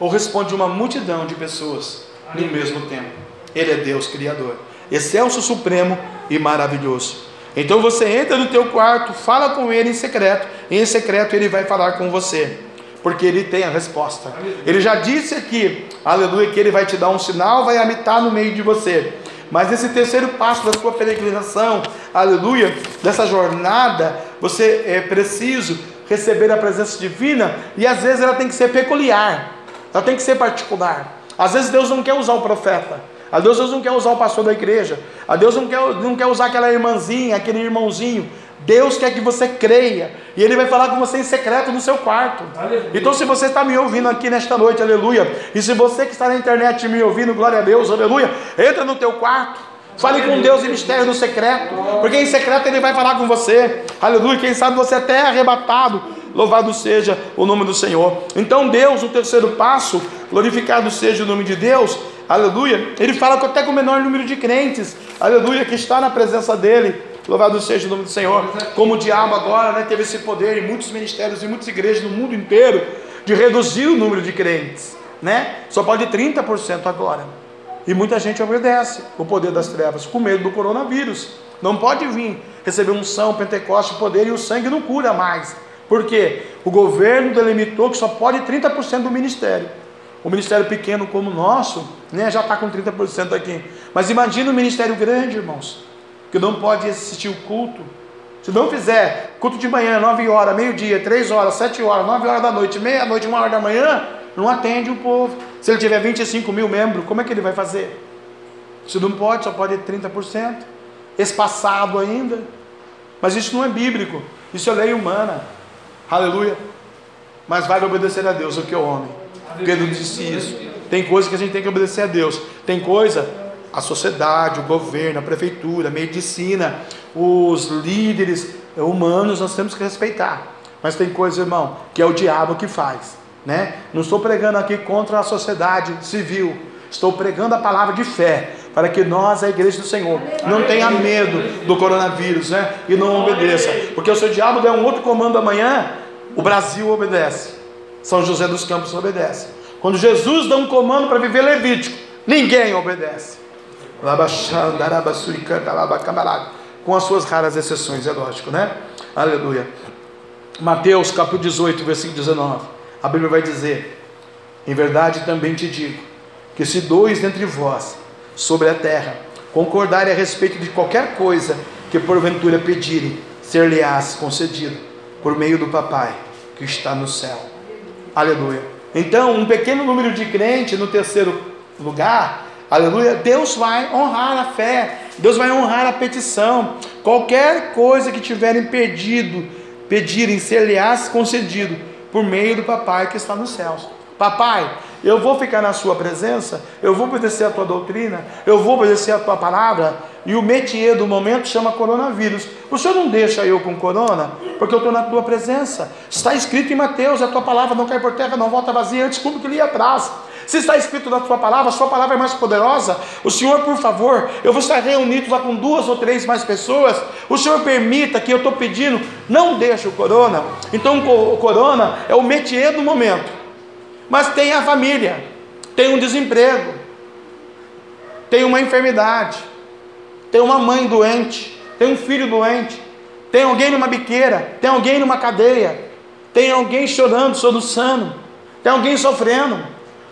ou responde uma multidão de pessoas no mesmo tempo. Ele é Deus Criador excelso, supremo e maravilhoso. Então você entra no teu quarto, fala com ele em secreto, e em secreto ele vai falar com você, porque ele tem a resposta. Ele já disse aqui, aleluia, que ele vai te dar um sinal, vai habitar no meio de você. Mas esse terceiro passo da sua peregrinação, aleluia, dessa jornada, você é preciso receber a presença divina e às vezes ela tem que ser peculiar, ela tem que ser particular. Às vezes Deus não quer usar o profeta, a Deus, Deus não quer usar o pastor da igreja. A Deus não quer, não quer usar aquela irmãzinha, aquele irmãozinho. Deus quer que você creia. E Ele vai falar com você em secreto no seu quarto. Aleluia. Então, se você está me ouvindo aqui nesta noite, aleluia. E se você que está na internet me ouvindo, glória a Deus, aleluia. Entra no teu quarto. Fale com Deus em mistério no secreto. Porque em secreto Ele vai falar com você. Aleluia. Quem sabe você até é arrebatado Louvado seja o nome do Senhor. Então, Deus, o terceiro passo, glorificado seja o nome de Deus, aleluia. Ele fala até com o menor número de crentes, aleluia, que está na presença dele. Louvado seja o nome do Senhor. Como o diabo agora né, teve esse poder em muitos ministérios e muitas igrejas no mundo inteiro de reduzir o número de crentes, né? Só pode 30% agora. E muita gente obedece o poder das trevas, com medo do coronavírus. Não pode vir receber unção, Pentecoste, poder e o sangue não cura mais. Por quê? O governo delimitou que só pode 30% do ministério. O ministério pequeno como o nosso, né, já está com 30% aqui. Mas imagina o ministério grande, irmãos, que não pode assistir o culto. Se não fizer culto de manhã, 9 horas, meio-dia, 3 horas, 7 horas, 9 horas da noite, meia-noite, 1 hora da manhã, não atende o povo. Se ele tiver 25 mil membros, como é que ele vai fazer? Se não pode, só pode 30%. Espaçado ainda. Mas isso não é bíblico. Isso é lei humana. Aleluia. Mas vale obedecer a Deus do que o homem. Pedro disse isso. Tem coisa que a gente tem que obedecer a Deus. Tem coisa, a sociedade, o governo, a prefeitura, a medicina, os líderes humanos, nós temos que respeitar. Mas tem coisa, irmão, que é o diabo que faz. Né? Não estou pregando aqui contra a sociedade civil. Estou pregando a palavra de fé para que nós, a igreja do Senhor, não tenha medo do coronavírus, né? E não obedeça, porque se o diabo der um outro comando amanhã, o Brasil obedece, São José dos Campos obedece. Quando Jesus dá um comando para viver Levítico, ninguém obedece. Com as suas raras exceções, é lógico, né? Aleluia. Mateus capítulo 18, versículo 19. A Bíblia vai dizer: Em verdade também te digo, que se dois dentre vós sobre a terra, concordarem a respeito de qualquer coisa que porventura pedirem, ser-lhe-ás concedido por meio do Papai que está no céu. Aleluia. Então, um pequeno número de crentes no terceiro lugar, aleluia, Deus vai honrar a fé, Deus vai honrar a petição. Qualquer coisa que tiverem pedido, pedirem, ser-lhe-ás concedido por meio do Papai que está nos céus. Papai, eu vou ficar na sua presença, eu vou obedecer a tua doutrina, eu vou obedecer a tua palavra, e o métier do momento chama coronavírus. O Senhor não deixa eu com corona, porque eu estou na tua presença. Está escrito em Mateus, a tua palavra não cai por terra, não volta vazia, antes como que lhe atrás. Se está escrito na tua palavra, a sua palavra é mais poderosa. O Senhor, por favor, eu vou estar reunido lá com duas ou três mais pessoas. O Senhor permita que eu estou pedindo, não deixe o corona. Então o corona é o métier do momento. Mas tem a família, tem um desemprego, tem uma enfermidade, tem uma mãe doente, tem um filho doente, tem alguém numa biqueira, tem alguém numa cadeia, tem alguém chorando, soluçando, tem alguém sofrendo,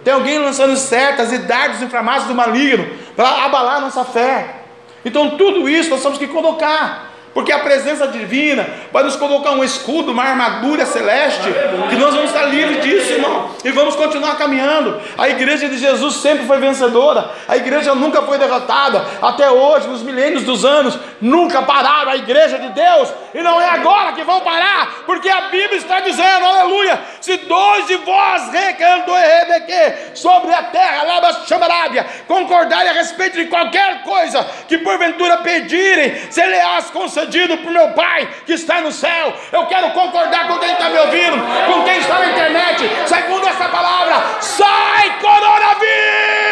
tem alguém lançando certas e dardos inflamados do maligno para abalar nossa fé. Então tudo isso nós temos que colocar porque a presença divina vai nos colocar um escudo, uma armadura celeste, que nós vamos estar livres disso, irmão, e vamos continuar caminhando. A igreja de Jesus sempre foi vencedora, a igreja nunca foi derrotada, até hoje, nos milênios dos anos, nunca pararam a igreja de Deus, e não é agora que vão parar, porque a Bíblia está dizendo, aleluia, se dois de vós sobre a terra, lá chamarábia, concordarem a respeito de qualquer coisa que porventura pedirem, se concederem, concedido o meu Pai que está no céu. Eu quero concordar com quem está me ouvindo, com quem está na internet, segundo essa palavra: sai coronavírus!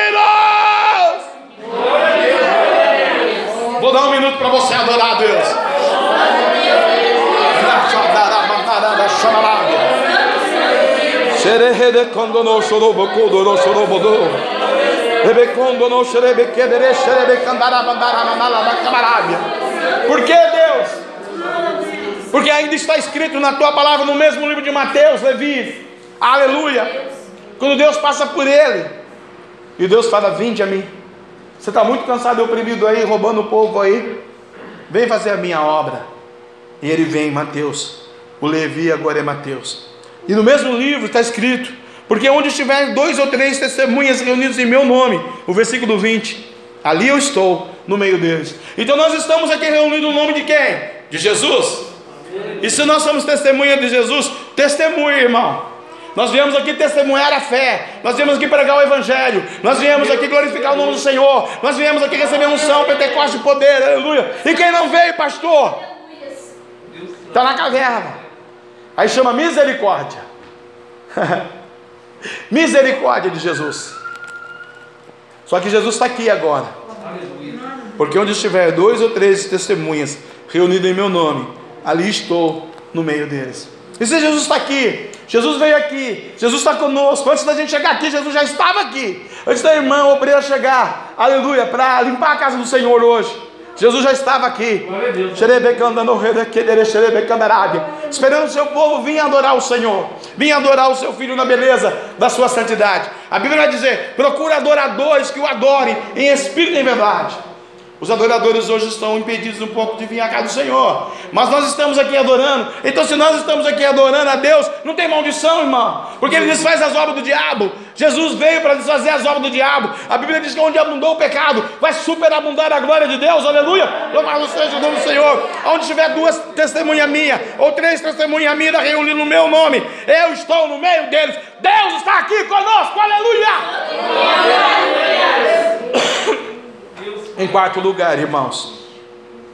Vou dar um minuto para você adorar a Deus. Xerehe quando no chorobo kudoro chorobodo. Rebecondo no xerebe quedere xerebe candara bandara mandala camarabia. Por que Deus? Porque ainda está escrito na tua palavra no mesmo livro de Mateus, Levi. Aleluia. Quando Deus passa por ele, e Deus fala: Vinde a mim. Você está muito cansado e oprimido aí, roubando o povo aí. Vem fazer a minha obra. E ele vem, Mateus. O Levi agora é Mateus. E no mesmo livro está escrito: Porque onde estiver dois ou três testemunhas reunidos em meu nome, o versículo 20, ali eu estou no meio deles. Então nós estamos aqui reunidos no nome de quem? De Jesus. E se nós somos testemunha de Jesus, testemunha, irmão. Nós viemos aqui testemunhar a fé, nós viemos aqui pregar o Evangelho, nós viemos aqui glorificar o nome do Senhor, nós viemos aqui receber unção, Pentecostes de poder, aleluia. E quem não veio, pastor? Está na caverna. Aí chama misericórdia. <laughs> misericórdia de Jesus. Só que Jesus está aqui agora. Porque onde estiver dois ou três testemunhas reunidos em meu nome, ali estou no meio deles. E se Jesus está aqui, Jesus veio aqui, Jesus está conosco. Antes da gente chegar aqui, Jesus já estava aqui. Antes da irmã obreira chegar, aleluia, para limpar a casa do Senhor hoje. Jesus já estava aqui, esperando o seu povo vir adorar o Senhor, vir adorar o seu filho na beleza da sua santidade. A Bíblia vai dizer: procura adoradores que o adorem em espírito e em verdade. Os adoradores hoje estão impedidos um pouco de vir à casa do Senhor. Mas nós estamos aqui adorando. Então, se nós estamos aqui adorando a Deus, não tem maldição, irmão. Porque Ele desfaz as obras do diabo. Jesus veio para desfazer as obras do diabo. A Bíblia diz que onde abundou o pecado, vai superabundar a glória de Deus. Aleluia. Louvado seja o nome do Senhor. Onde tiver duas testemunhas minhas, ou três testemunhas minhas reunidas no meu nome, eu estou no meio deles. Deus está aqui conosco. Aleluia. Aleluia. Em quarto lugar, irmãos,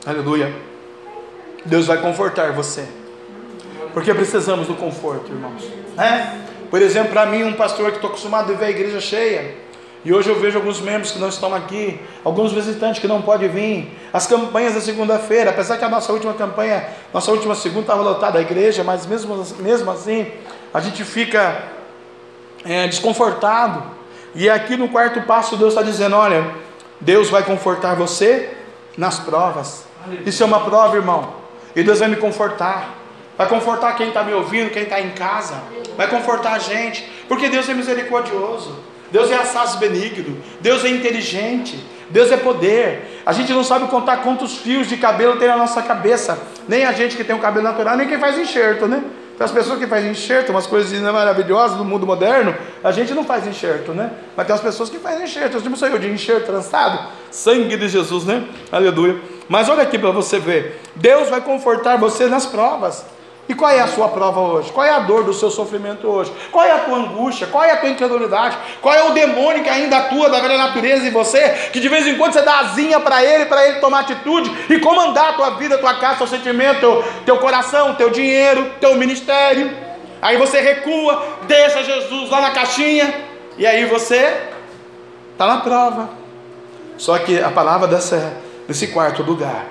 aleluia, Deus vai confortar você, porque precisamos do conforto, irmãos. É? Por exemplo, para mim, um pastor que estou acostumado a ver a igreja cheia, e hoje eu vejo alguns membros que não estão aqui, alguns visitantes que não podem vir. As campanhas da segunda-feira, apesar que a nossa última campanha, nossa última segunda estava lotada a igreja, mas mesmo, mesmo assim, a gente fica é, desconfortado. E aqui no quarto passo, Deus está dizendo: olha, Deus vai confortar você nas provas. Isso é uma prova, irmão. E Deus vai me confortar. Vai confortar quem está me ouvindo, quem está em casa. Vai confortar a gente. Porque Deus é misericordioso. Deus é assaz benigno. Deus é inteligente. Deus é poder. A gente não sabe contar quantos fios de cabelo tem na nossa cabeça. Nem a gente que tem o cabelo natural, nem quem faz enxerto, né? Tem as pessoas que fazem enxerto, umas coisas maravilhosas no mundo moderno, a gente não faz enxerto, né? Mas tem as pessoas que fazem enxerto. Tipo, eu de enxerto trançado, sangue de Jesus, né? Aleluia. Mas olha aqui para você ver: Deus vai confortar você nas provas. E qual é a sua prova hoje? Qual é a dor do seu sofrimento hoje? Qual é a tua angústia? Qual é a tua incredulidade? Qual é o demônio que ainda atua da velha natureza em você? Que de vez em quando você dá asinha para ele, para ele tomar atitude e comandar a tua vida, a tua casa, teu sentimento, teu, teu coração, teu dinheiro, teu ministério. Aí você recua, deixa Jesus lá na caixinha e aí você está na prova. Só que a palavra dessa, desse quarto lugar,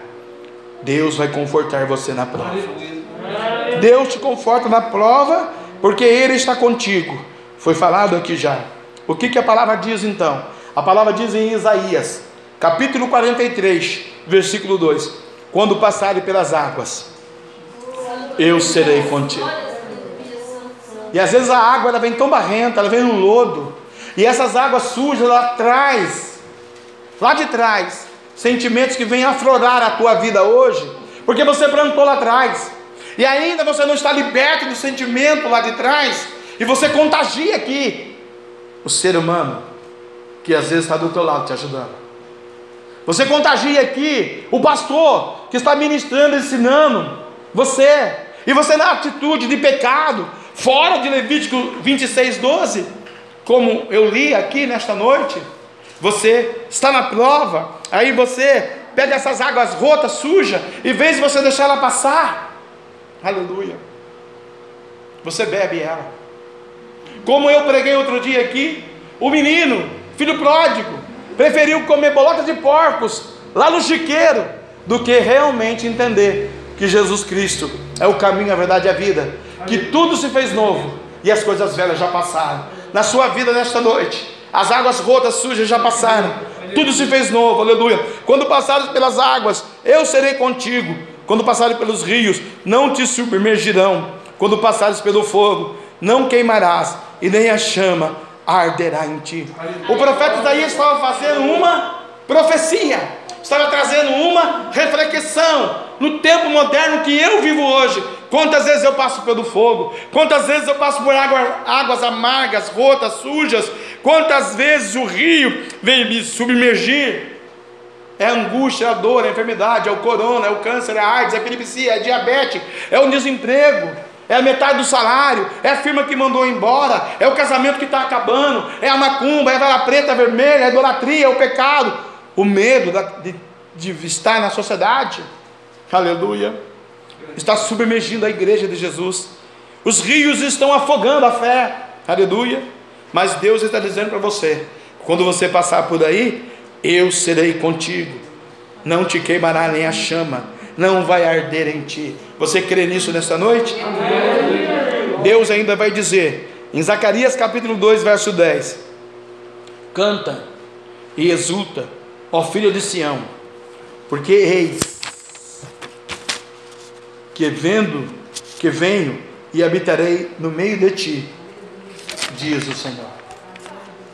Deus vai confortar você na prova. Deus te conforta na prova, porque Ele está contigo. Foi falado aqui já. O que, que a palavra diz então? A palavra diz em Isaías, capítulo 43, versículo 2: Quando passarem pelas águas, eu serei contigo. E às vezes a água ela vem tão barrenta, ela vem no lodo, e essas águas sujas lá atrás, lá de trás, sentimentos que vêm aflorar a tua vida hoje, porque você plantou lá atrás, e ainda você não está liberto do sentimento lá de trás, e você contagia aqui o ser humano que às vezes está do teu lado te ajudando. Você contagia aqui o pastor que está ministrando, ensinando você, e você na atitude de pecado, fora de Levítico 26, 12, como eu li aqui nesta noite, você está na prova, aí você pega essas águas rotas, sujas, e vez você deixar ela passar, Aleluia. Você bebe ela. Como eu preguei outro dia aqui, o menino, filho pródigo, preferiu comer bolotas de porcos lá no chiqueiro do que realmente entender que Jesus Cristo é o caminho, a verdade e a vida, que tudo se fez novo e as coisas velhas já passaram. Na sua vida nesta noite, as águas rotas, sujas já passaram, tudo se fez novo, aleluia. Quando passares pelas águas, eu serei contigo quando passares pelos rios, não te submergirão. Quando passares pelo fogo, não queimarás, e nem a chama arderá em ti. O profeta Isaías estava fazendo uma profecia, estava trazendo uma reflexão no tempo moderno que eu vivo hoje. Quantas vezes eu passo pelo fogo, quantas vezes eu passo por água, águas amargas, rotas, sujas, quantas vezes o rio vem me submergir é a angústia, é a dor, é a enfermidade, é o corona, é o câncer, é a AIDS, é a epilepsia, é a diabetes, é o desemprego, é a metade do salário, é a firma que mandou embora, é o casamento que está acabando, é a macumba, é a vela preta, a vermelha, é a idolatria, é o pecado, o medo de, de estar na sociedade, aleluia, está submergindo a igreja de Jesus, os rios estão afogando a fé, aleluia. Mas Deus está dizendo para você: quando você passar por aí, eu serei contigo, não te queimará nem a chama, não vai arder em ti. Você crê nisso nesta noite? Amém. Deus ainda vai dizer, em Zacarias capítulo 2, verso 10: Canta e exulta, ó filho de Sião, porque eis que vendo que venho e habitarei no meio de ti, diz o Senhor.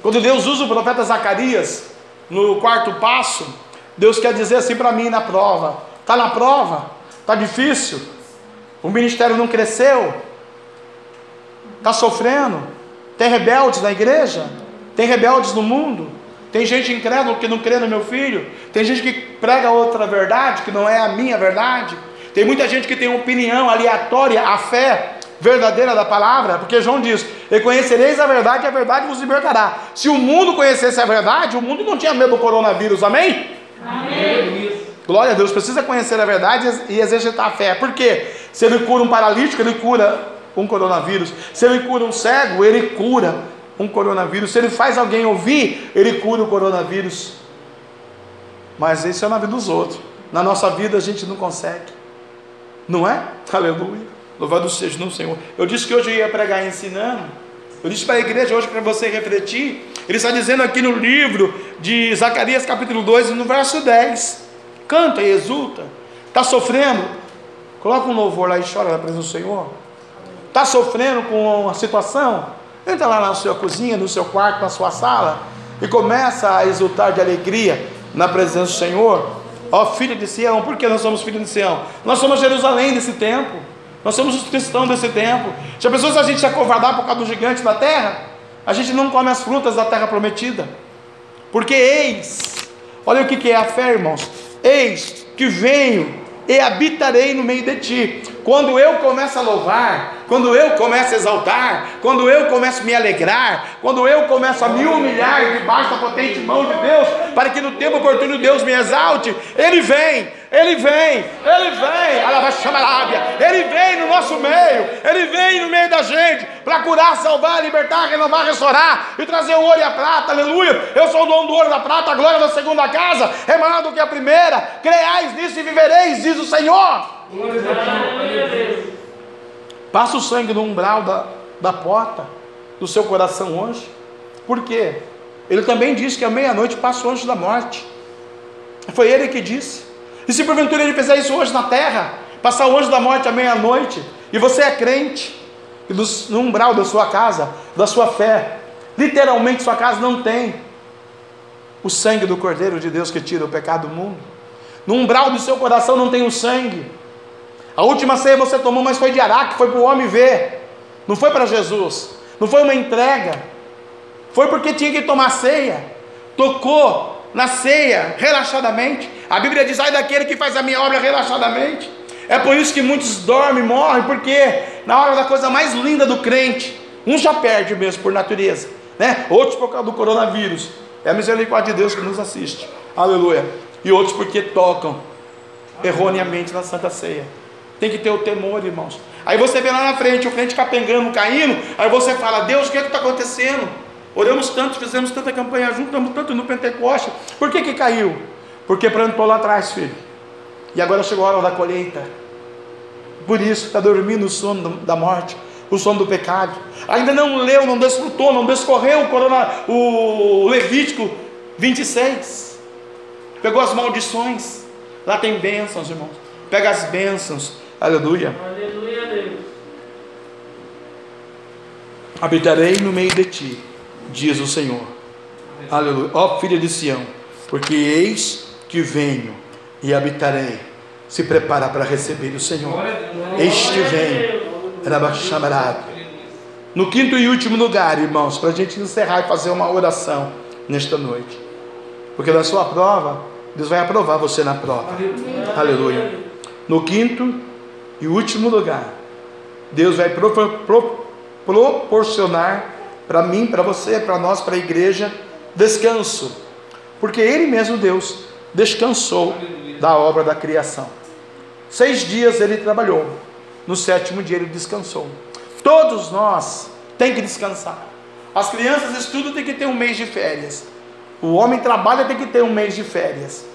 Quando Deus usa o profeta Zacarias no quarto passo, Deus quer dizer assim para mim na prova: está na prova, está difícil, o ministério não cresceu, está sofrendo, tem rebeldes na igreja, tem rebeldes no mundo, tem gente incrédula que não crê no meu filho, tem gente que prega outra verdade que não é a minha verdade, tem muita gente que tem opinião aleatória à fé verdadeira da palavra, porque João diz: Reconhecereis a verdade e a verdade vos libertará. Se o mundo conhecesse a verdade, o mundo não tinha medo do coronavírus, amém? Amém. Glória a Deus, precisa conhecer a verdade e exercitar a fé, porque se ele cura um paralítico, ele cura um coronavírus, se ele cura um cego, ele cura um coronavírus, se ele faz alguém ouvir, ele cura o coronavírus. Mas isso é na vida dos outros, na nossa vida a gente não consegue, não é? Aleluia. Louvado seja no Senhor. Eu disse que hoje eu ia pregar ensinando. Eu disse para a igreja hoje para você refletir. Ele está dizendo aqui no livro de Zacarias, capítulo 2, no verso 10. Canta e exulta. Está sofrendo? Coloca um louvor lá e chora na presença do Senhor. Está sofrendo com a situação? Entra lá na sua cozinha, no seu quarto, na sua sala e começa a exultar de alegria na presença do Senhor. Ó filho de Sião, por que nós somos filhos de Sião? Nós somos Jerusalém desse tempo. Nós somos os cristãos desse tempo. A pessoa se a gente se acovardar por causa do gigante da terra, a gente não come as frutas da terra prometida. Porque eis, olha o que é a fé, irmãos. Eis que venho e habitarei no meio de ti. Quando eu começo a louvar, quando eu começo a exaltar, quando eu começo a me alegrar, quando eu começo a me humilhar debaixo da potente mão de Deus, para que no tempo oportuno Deus me exalte, Ele vem, Ele vem, Ele vem, ela vai chamar lábia, Ele vem no nosso meio, Ele vem no meio da gente, para curar, salvar, libertar, renovar, restaurar e trazer o ouro e a prata, aleluia. Eu sou o dono do ouro e da prata, a glória da segunda casa é maior do que a primeira, creais nisso e vivereis, diz o Senhor. Passa o sangue no umbral da, da porta do seu coração hoje. Por quê? Ele também disse que à meia-noite passa o anjo da morte. Foi ele que disse. E se porventura ele fizer isso hoje na terra, passar o anjo da morte à meia-noite, e você é crente, e no umbral da sua casa, da sua fé, literalmente sua casa não tem o sangue do Cordeiro de Deus que tira o pecado do mundo. No umbral do seu coração não tem o sangue a última ceia você tomou, mas foi de Araque, foi para o homem ver. Não foi para Jesus. Não foi uma entrega. Foi porque tinha que tomar ceia. Tocou na ceia relaxadamente. A Bíblia diz: ai daquele que faz a minha obra relaxadamente. É por isso que muitos dormem, morrem, porque na hora da coisa mais linda do crente, um já perde mesmo por natureza, né? Outros por causa do coronavírus. É a misericórdia de Deus que nos assiste. Aleluia. E outros porque tocam erroneamente na Santa Ceia. Tem que ter o temor, irmãos. Aí você vê lá na frente o crente capengando, caindo. Aí você fala: Deus, o que é está acontecendo? Oramos tanto, fizemos tanta campanha junto, tanto no Pentecoste. Por que, que caiu? Porque plantou lá atrás, filho. E agora chegou a hora da colheita. Por isso está dormindo o sono da morte, o sono do pecado. Ainda não leu, não desfrutou, não descorreu o, corona, o Levítico 26. Pegou as maldições. Lá tem bênçãos, irmãos. Pega as bênçãos Aleluia. Aleluia, Deus. Habitarei no meio de ti, diz o Senhor. Aleluia. Ó filha de Sião, porque eis que venho e habitarei. Se prepara para receber o Senhor. Eis que venho. No quinto e último lugar, irmãos, para a gente encerrar e fazer uma oração nesta noite. Porque na sua prova, Deus vai aprovar você na prova. Aleluia. No quinto e último lugar, Deus vai pro, pro, proporcionar para mim, para você, para nós, para a igreja, descanso. Porque Ele mesmo, Deus, descansou da obra da criação. Seis dias ele trabalhou, no sétimo dia ele descansou. Todos nós tem que descansar. As crianças estudam, tem que ter um mês de férias. O homem trabalha, tem que ter um mês de férias.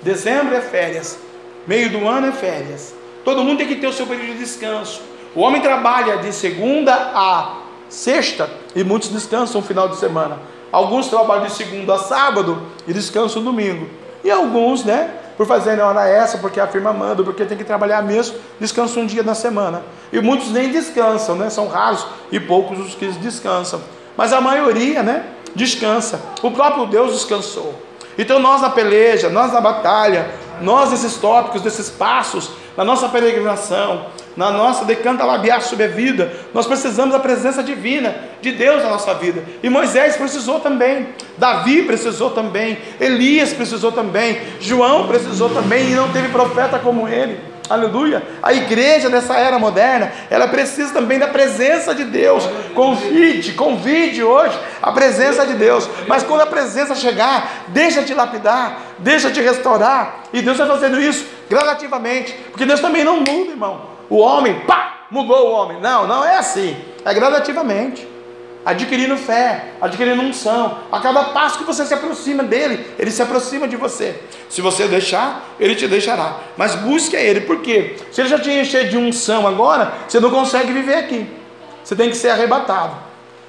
Dezembro é férias. Meio do ano é férias. Todo mundo tem que ter o seu período de descanso. O homem trabalha de segunda a sexta e muitos descansam no final de semana. Alguns trabalham de segunda a sábado e descansam no domingo. E alguns, né, por fazerem hora essa, porque a firma manda, porque tem que trabalhar mesmo, descansam um dia na semana. E muitos nem descansam, né? São raros e poucos os que descansam. Mas a maioria, né, descansa. O próprio Deus descansou. Então nós na peleja, nós na batalha, nós nesses tópicos, desses passos, na nossa peregrinação, na nossa decanta labiar sobre a vida, nós precisamos da presença divina de Deus na nossa vida. E Moisés precisou também, Davi precisou também, Elias precisou também, João precisou também, e não teve profeta como ele. Aleluia. A igreja dessa era moderna, ela precisa também da presença de Deus. Convide, convide hoje a presença de Deus. Mas quando a presença chegar, deixa de lapidar, deixa de restaurar. E Deus está fazendo isso gradativamente. Porque Deus também não muda, irmão. O homem, pá, mudou o homem. Não, não é assim. É gradativamente adquirindo fé, adquirindo unção. A cada passo que você se aproxima dele, ele se aproxima de você. Se você deixar, ele te deixará. Mas busque a ele, porque se ele já te encher de unção agora, você não consegue viver aqui. Você tem que ser arrebatado.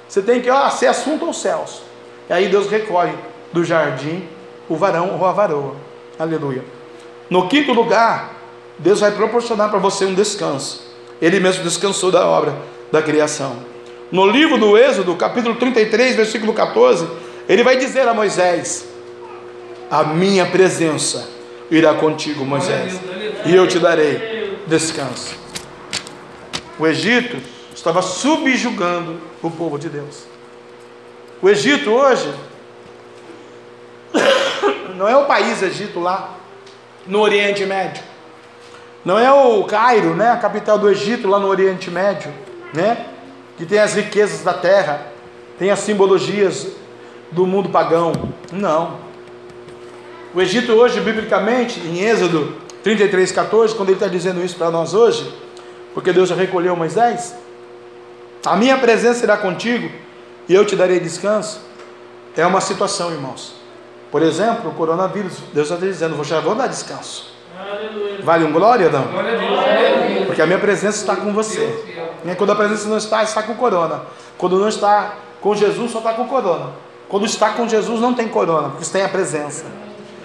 Você tem que ó, ser assunto aos céus. E aí Deus recolhe do jardim o varão ou a varoa. Aleluia. No quinto lugar, Deus vai proporcionar para você um descanso. Ele mesmo descansou da obra da criação no livro do Êxodo, capítulo 33, versículo 14, ele vai dizer a Moisés: A minha presença irá contigo, Moisés, e eu te darei descanso. O Egito estava subjugando o povo de Deus. O Egito hoje <coughs> não é o país Egito lá no Oriente Médio. Não é o Cairo, né, a capital do Egito lá no Oriente Médio, né? Que tem as riquezas da terra, tem as simbologias do mundo pagão. Não. O Egito hoje, biblicamente, em Êxodo 33, 14, quando ele está dizendo isso para nós hoje, porque Deus já recolheu Moisés, a minha presença irá contigo e eu te darei descanso. É uma situação, irmãos. Por exemplo, o coronavírus, Deus está dizendo, vou já vou dar descanso. Vale um glória, Adão? Porque a minha presença está com você. Né? Quando a presença não está, está com corona. Quando não está com Jesus, só está com corona. Quando está com Jesus, não tem corona, porque tem a presença.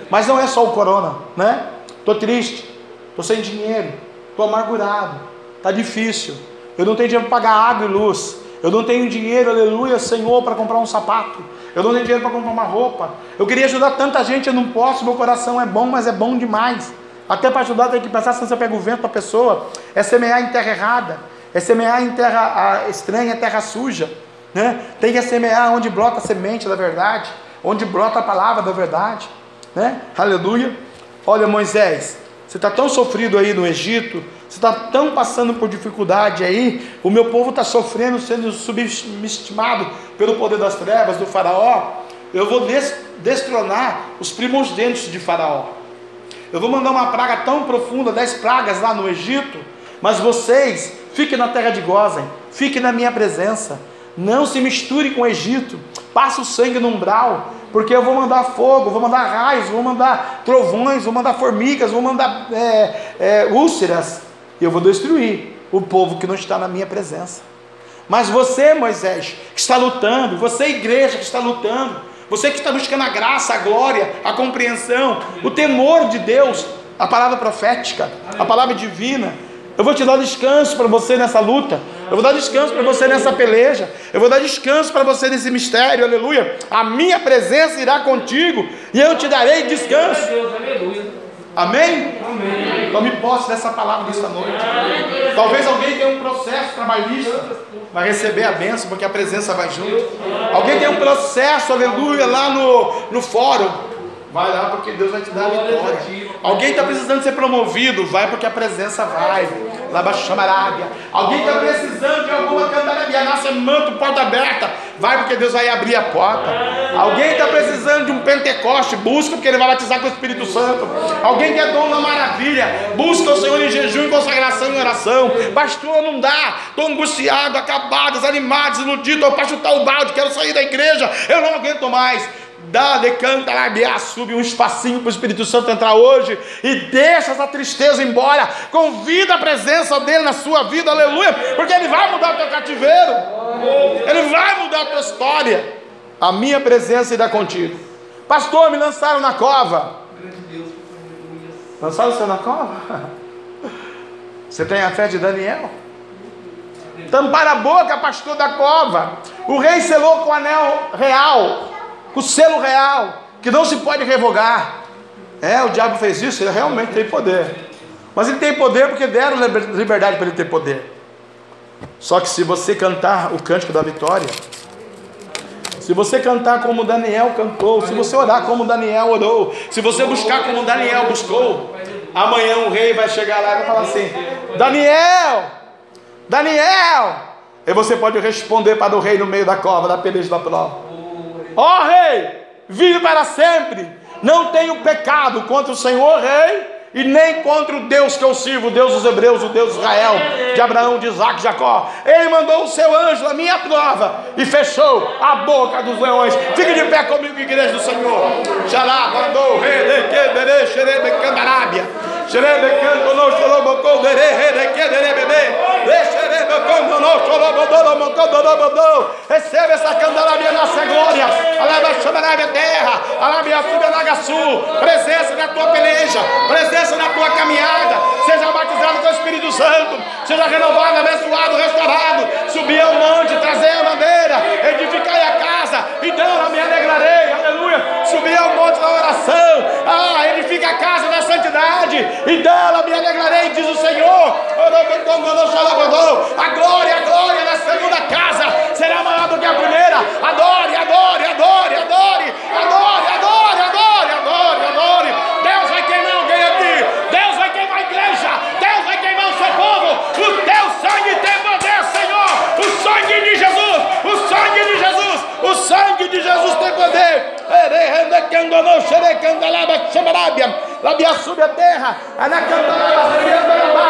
Mas não é só o corona, né? Estou triste, estou sem dinheiro, estou amargurado, está difícil. Eu não tenho dinheiro para pagar água e luz. Eu não tenho dinheiro, aleluia, Senhor, para comprar um sapato. Eu não tenho dinheiro para comprar uma roupa. Eu queria ajudar tanta gente, eu não posso. Meu coração é bom, mas é bom demais. Até para ajudar tem que pensar se você pega o vento da pessoa. É semear em terra errada é semear em terra estranha, terra suja. Né? Tem que semear onde brota a semente da verdade, onde brota a palavra da verdade. Né? Aleluia. Olha, Moisés, você está tão sofrido aí no Egito, você está tão passando por dificuldade aí, o meu povo está sofrendo, sendo subestimado pelo poder das trevas do Faraó. Eu vou destronar os primogênitos de Faraó. Eu vou mandar uma praga tão profunda, dez pragas lá no Egito, mas vocês fiquem na terra de Gozem, fiquem na minha presença. Não se misture com o Egito, passa o sangue no umbral, porque eu vou mandar fogo, vou mandar raios, vou mandar trovões, vou mandar formigas, vou mandar é, é, úlceras, e eu vou destruir o povo que não está na minha presença. Mas você, Moisés, que está lutando, você, igreja que está lutando, você que está buscando a graça, a glória, a compreensão, o temor de Deus, a palavra profética, a palavra divina, eu vou te dar descanso para você nessa luta. Eu vou dar descanso para você nessa peleja. Eu vou dar descanso para você nesse mistério. Aleluia. A minha presença irá contigo e eu te darei descanso. Amém? Amém. Tome posse dessa palavra nesta noite. Talvez alguém tenha um processo trabalhista, vai receber a bênção, porque a presença vai junto. Alguém tem um processo, aleluia, lá no, no fórum Vai lá porque Deus vai te dar a vitória. Alguém está precisando ser promovido, vai porque a presença vai. Lá chamarábia. Alguém está precisando de alguma cantarabia, nasce manto, porta aberta. Vai porque Deus vai abrir a porta. Alguém está precisando de um Pentecoste, busca porque ele vai batizar com o Espírito Santo. Alguém que é dono da maravilha, busca o Senhor em jejum, em consagração e oração. Pastor, não dá, estou angustiado, acabado, desanimado, desiludido, estou para chutar o balde, quero sair da igreja, eu não aguento mais dá, decanta, labiar, sube um espacinho para o Espírito Santo entrar hoje e deixa essa tristeza embora. Convida a presença dele na sua vida, aleluia, porque ele vai mudar o teu cativeiro, ele vai mudar a tua história. A minha presença irá contigo. Pastor, me lançaram na cova. Lançaram você na cova? <laughs> Você tem a fé de Daniel? Tampar a boca, pastor da cova. O rei selou com o anel real o selo real, que não se pode revogar. É, o diabo fez isso, ele realmente tem poder. Mas ele tem poder porque deram liberdade para ele ter poder. Só que se você cantar o cântico da vitória, se você cantar como Daniel cantou, se você orar como Daniel orou, se você buscar como Daniel buscou, amanhã o rei vai chegar lá e vai falar assim: Daniel, Daniel, e você pode responder para o rei no meio da cova, da peleja da prova. Ó oh, rei, vive para sempre. Não tenho pecado contra o Senhor, rei, e nem contra o Deus que eu sirvo, o Deus dos Hebreus, o Deus de Israel, de Abraão, de Isaac, de Jacó. Ele mandou o seu anjo na minha prova e fechou a boca dos leões. Fique de pé comigo, igreja do Senhor. Xalá, mandou, rei, de que, dere, rei, de Receba essa candarábia, nossa glória. Alaba, chamarabia, terra. Alabia, subianagassu. Presença da tua peleja. Presença na tua caminhada, seja batizado com o Espírito Santo, seja renovado, abençoado, restaurado, subir ao monte, trazer a bandeira, edificar a casa, então eu me alegrarei, aleluia, subir ao monte da oração, ah, edifica a casa da santidade, e dela me alegrarei, diz o Senhor, a glória, a glória da segunda casa será maior do que a primeira, adore, adore, adore, sangue de Jesus tem poder. Labia sube a terra, anacandalaba, suyandalaba,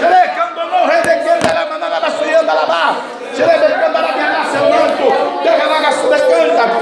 xerecandonou, redecandalaba, nanaba, suyandalaba, xerebecandalaba, terra manto, derramaga, sube canta.